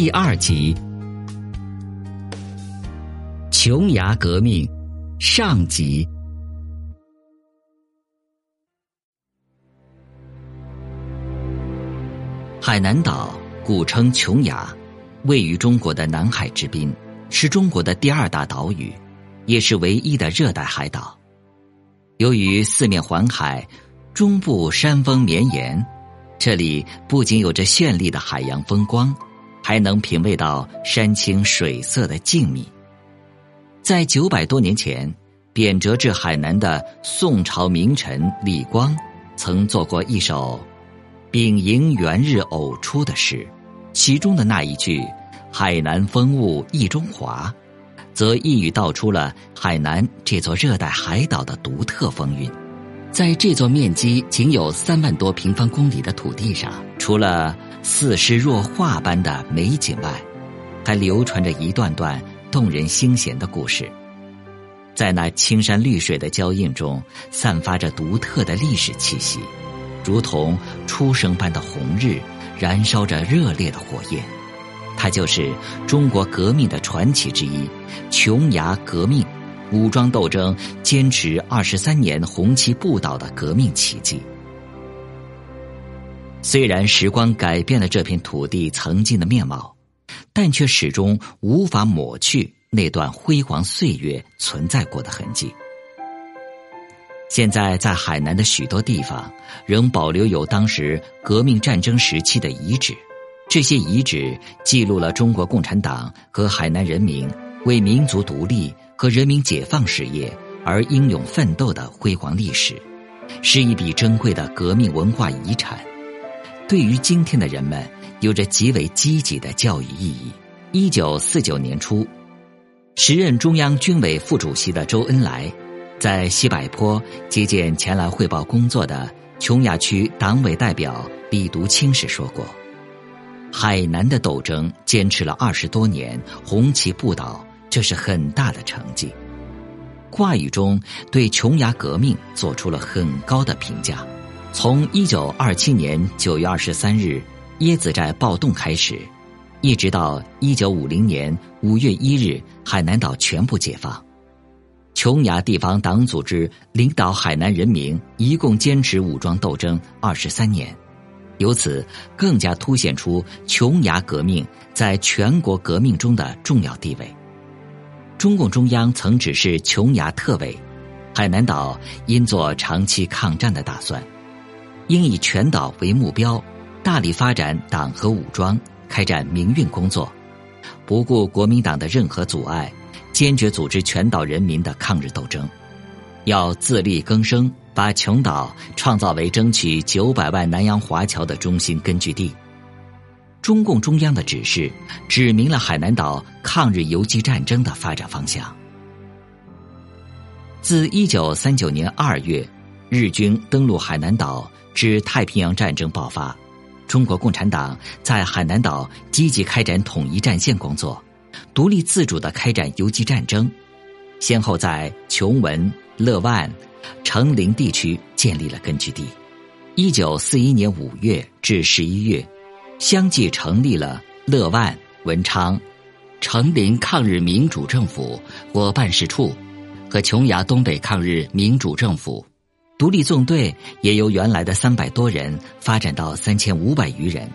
第二集：琼崖革命上集。海南岛古称琼崖，位于中国的南海之滨，是中国的第二大岛屿，也是唯一的热带海岛。由于四面环海，中部山峰绵延，这里不仅有着绚丽的海洋风光，还能品味到山清水色的静谧。在九百多年前，贬谪至海南的宋朝名臣李光，曾做过一首。丙寅元日偶出的诗，其中的那一句“海南风物意中华”，则一语道出了海南这座热带海岛的独特风韵。在这座面积仅有三万多平方公里的土地上，除了似诗若画般的美景外，还流传着一段段动人心弦的故事。在那青山绿水的交映中，散发着独特的历史气息。如同初升般的红日，燃烧着热烈的火焰，它就是中国革命的传奇之一——琼崖革命，武装斗争坚持二十三年红旗不倒的革命奇迹。虽然时光改变了这片土地曾经的面貌，但却始终无法抹去那段辉煌岁月存在过的痕迹。现在在海南的许多地方，仍保留有当时革命战争时期的遗址。这些遗址记录了中国共产党和海南人民为民族独立和人民解放事业而英勇奋斗的辉煌历史，是一笔珍贵的革命文化遗产，对于今天的人们有着极为积极的教育意义。一九四九年初，时任中央军委副主席的周恩来。在西柏坡接见前来汇报工作的琼崖区党委代表李独清时说过：“海南的斗争坚持了二十多年，红旗不倒，这是很大的成绩。”话语中对琼崖革命做出了很高的评价。从一九二七年九月二十三日椰子寨暴动开始，一直到一九五零年五月一日海南岛全部解放。琼崖地方党组织领导海南人民一共坚持武装斗争二十三年，由此更加凸显出琼崖革命在全国革命中的重要地位。中共中央曾指示琼崖特委，海南岛因做长期抗战的打算，应以全岛为目标，大力发展党和武装，开展民运工作，不顾国民党的任何阻碍。坚决组织全岛人民的抗日斗争，要自力更生，把琼岛创造为争取九百万南洋华侨的中心根据地。中共中央的指示，指明了海南岛抗日游击战争的发展方向。自一九三九年二月，日军登陆海南岛至太平洋战争爆发，中国共产党在海南岛积极开展统一战线工作。独立自主的开展游击战争，先后在琼文、乐万、成林地区建立了根据地。一九四一年五月至十一月，相继成立了乐万、文昌、成林抗日民主政府或办事处，和琼崖东北抗日民主政府。独立纵队也由原来的三百多人发展到三千五百余人。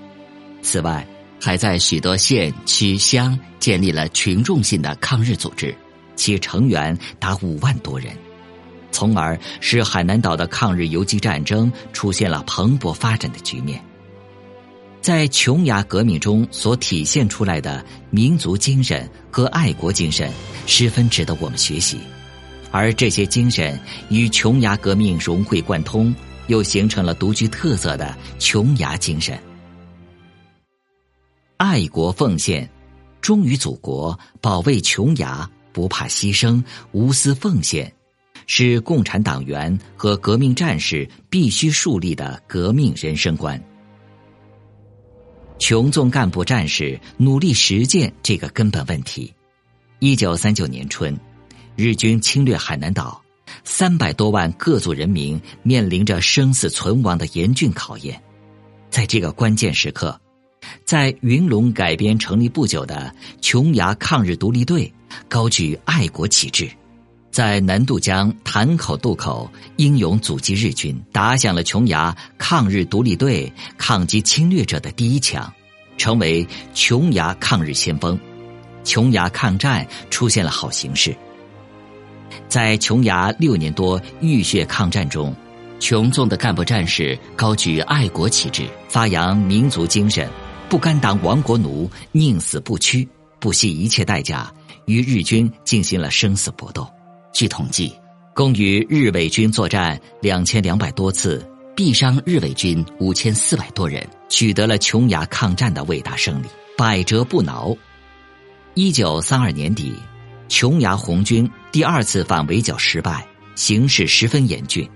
此外，还在许多县区乡建立了群众性的抗日组织，其成员达五万多人，从而使海南岛的抗日游击战争出现了蓬勃发展的局面。在琼崖革命中所体现出来的民族精神和爱国精神，十分值得我们学习，而这些精神与琼崖革命融会贯通，又形成了独具特色的琼崖精神。爱国奉献，忠于祖国，保卫琼崖，不怕牺牲，无私奉献，是共产党员和革命战士必须树立的革命人生观。群众干部战士努力实践这个根本问题。一九三九年春，日军侵略海南岛，三百多万各族人民面临着生死存亡的严峻考验。在这个关键时刻。在云龙改编成立不久的琼崖抗日独立队，高举爱国旗帜，在南渡江潭口渡口英勇阻击日军，打响了琼崖抗日独立队抗击侵略者的第一枪，成为琼崖抗日先锋。琼崖抗战出现了好形势。在琼崖六年多浴血抗战中，琼纵的干部战士高举爱国旗帜，发扬民族精神。不甘当亡国奴，宁死不屈，不惜一切代价与日军进行了生死搏斗。据统计，共与日伪军作战两千两百多次，毙伤日伪军五千四百多人，取得了琼崖抗战的伟大胜利，百折不挠。一九三二年底，琼崖红军第二次反围剿失败，形势十分严峻。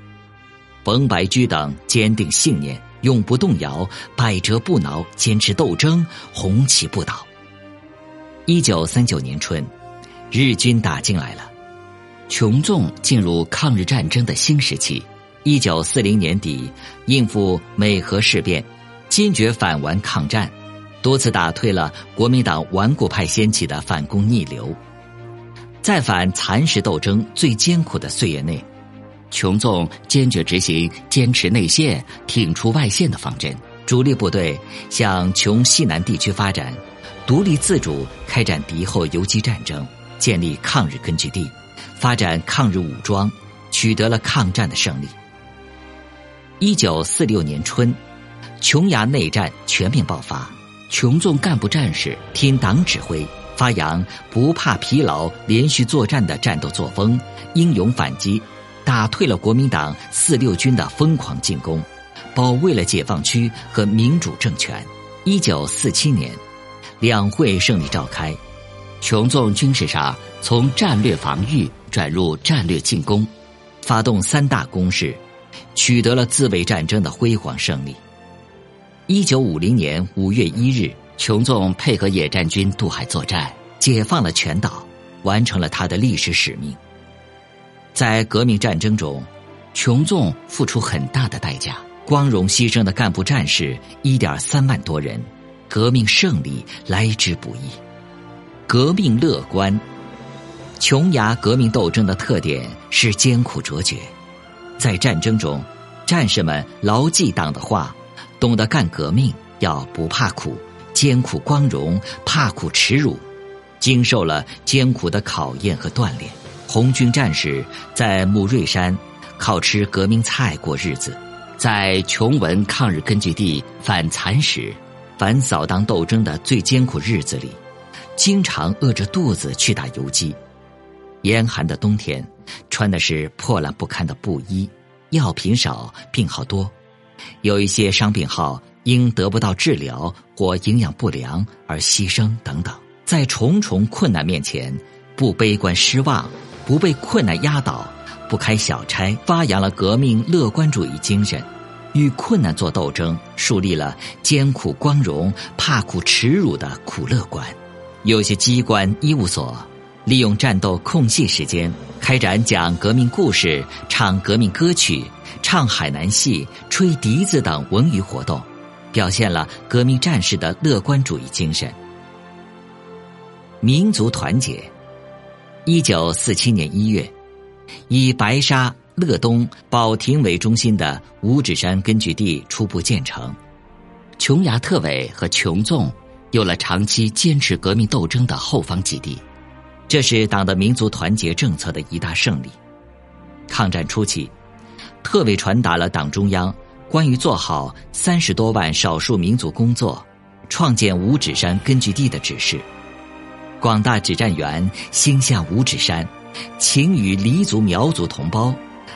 冯白驹等坚定信念。永不动摇，百折不挠，坚持斗争，红旗不倒。一九三九年春，日军打进来了，琼纵进入抗日战争的新时期。一九四零年底，应付美河事变，坚决反顽抗战，多次打退了国民党顽固派掀起的反攻逆流。在反蚕食斗争最艰苦的岁月内。琼纵坚决执行坚持内线、挺出外线的方针，主力部队向琼西南地区发展，独立自主开展敌后游击战争，建立抗日根据地，发展抗日武装，取得了抗战的胜利。一九四六年春，琼崖内战全面爆发，琼纵干部战士听党指挥，发扬不怕疲劳、连续作战的战斗作风，英勇反击。打退了国民党四六军的疯狂进攻，保卫了解放区和民主政权。一九四七年，两会胜利召开，琼纵军事上从战略防御转入战略进攻，发动三大攻势，取得了自卫战争的辉煌胜利。一九五零年五月一日，琼纵配合野战军渡海作战，解放了全岛，完成了他的历史使命。在革命战争中，琼纵付出很大的代价，光荣牺牲的干部战士一点三万多人，革命胜利来之不易。革命乐观，琼崖革命斗争的特点是艰苦卓绝，在战争中，战士们牢记党的话，懂得干革命要不怕苦，艰苦光荣，怕苦耻辱，经受了艰苦的考验和锻炼。红军战士在木瑞山靠吃革命菜过日子，在琼文抗日根据地反蚕食、反扫荡斗争的最艰苦日子里，经常饿着肚子去打游击。严寒的冬天，穿的是破烂不堪的布衣，药品少，病号多，有一些伤病号因得不到治疗或营养不良而牺牲等等。在重重困难面前，不悲观失望。不被困难压倒，不开小差，发扬了革命乐观主义精神，与困难作斗争，树立了艰苦光荣、怕苦耻辱的苦乐观。有些机关医务所利用战斗空隙时间，开展讲革命故事、唱革命歌曲、唱海南戏、吹笛子等文娱活动，表现了革命战士的乐观主义精神。民族团结。一九四七年一月，以白沙、乐东、保亭为中心的五指山根据地初步建成，琼崖特委和琼纵有了长期坚持革命斗争的后方基地，这是党的民族团结政策的一大胜利。抗战初期，特委传达了党中央关于做好三十多万少数民族工作、创建五指山根据地的指示。广大指战员心向五指山，情与黎族苗族同胞，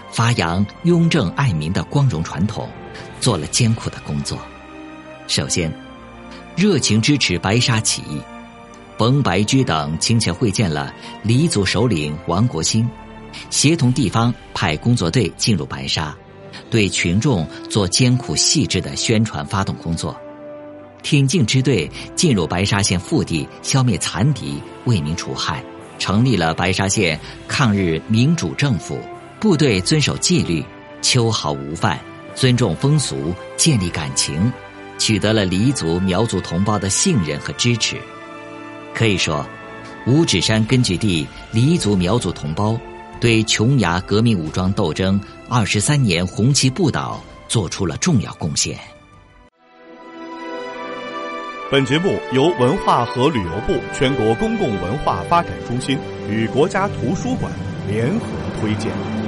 发扬雍正爱民的光荣传统，做了艰苦的工作。首先，热情支持白沙起义，冯白驹等亲切会见了黎族首领王国兴，协同地方派工作队进入白沙，对群众做艰苦细致的宣传发动工作。挺进支队进入白沙县腹地，消灭残敌，为民除害，成立了白沙县抗日民主政府。部队遵守纪律，秋毫无犯，尊重风俗，建立感情，取得了黎族、苗族同胞的信任和支持。可以说，五指山根据地黎族、苗族同胞对琼崖革命武装斗争二十三年红旗不倒做出了重要贡献。本节目由文化和旅游部全国公共文化发展中心与国家图书馆联合推荐。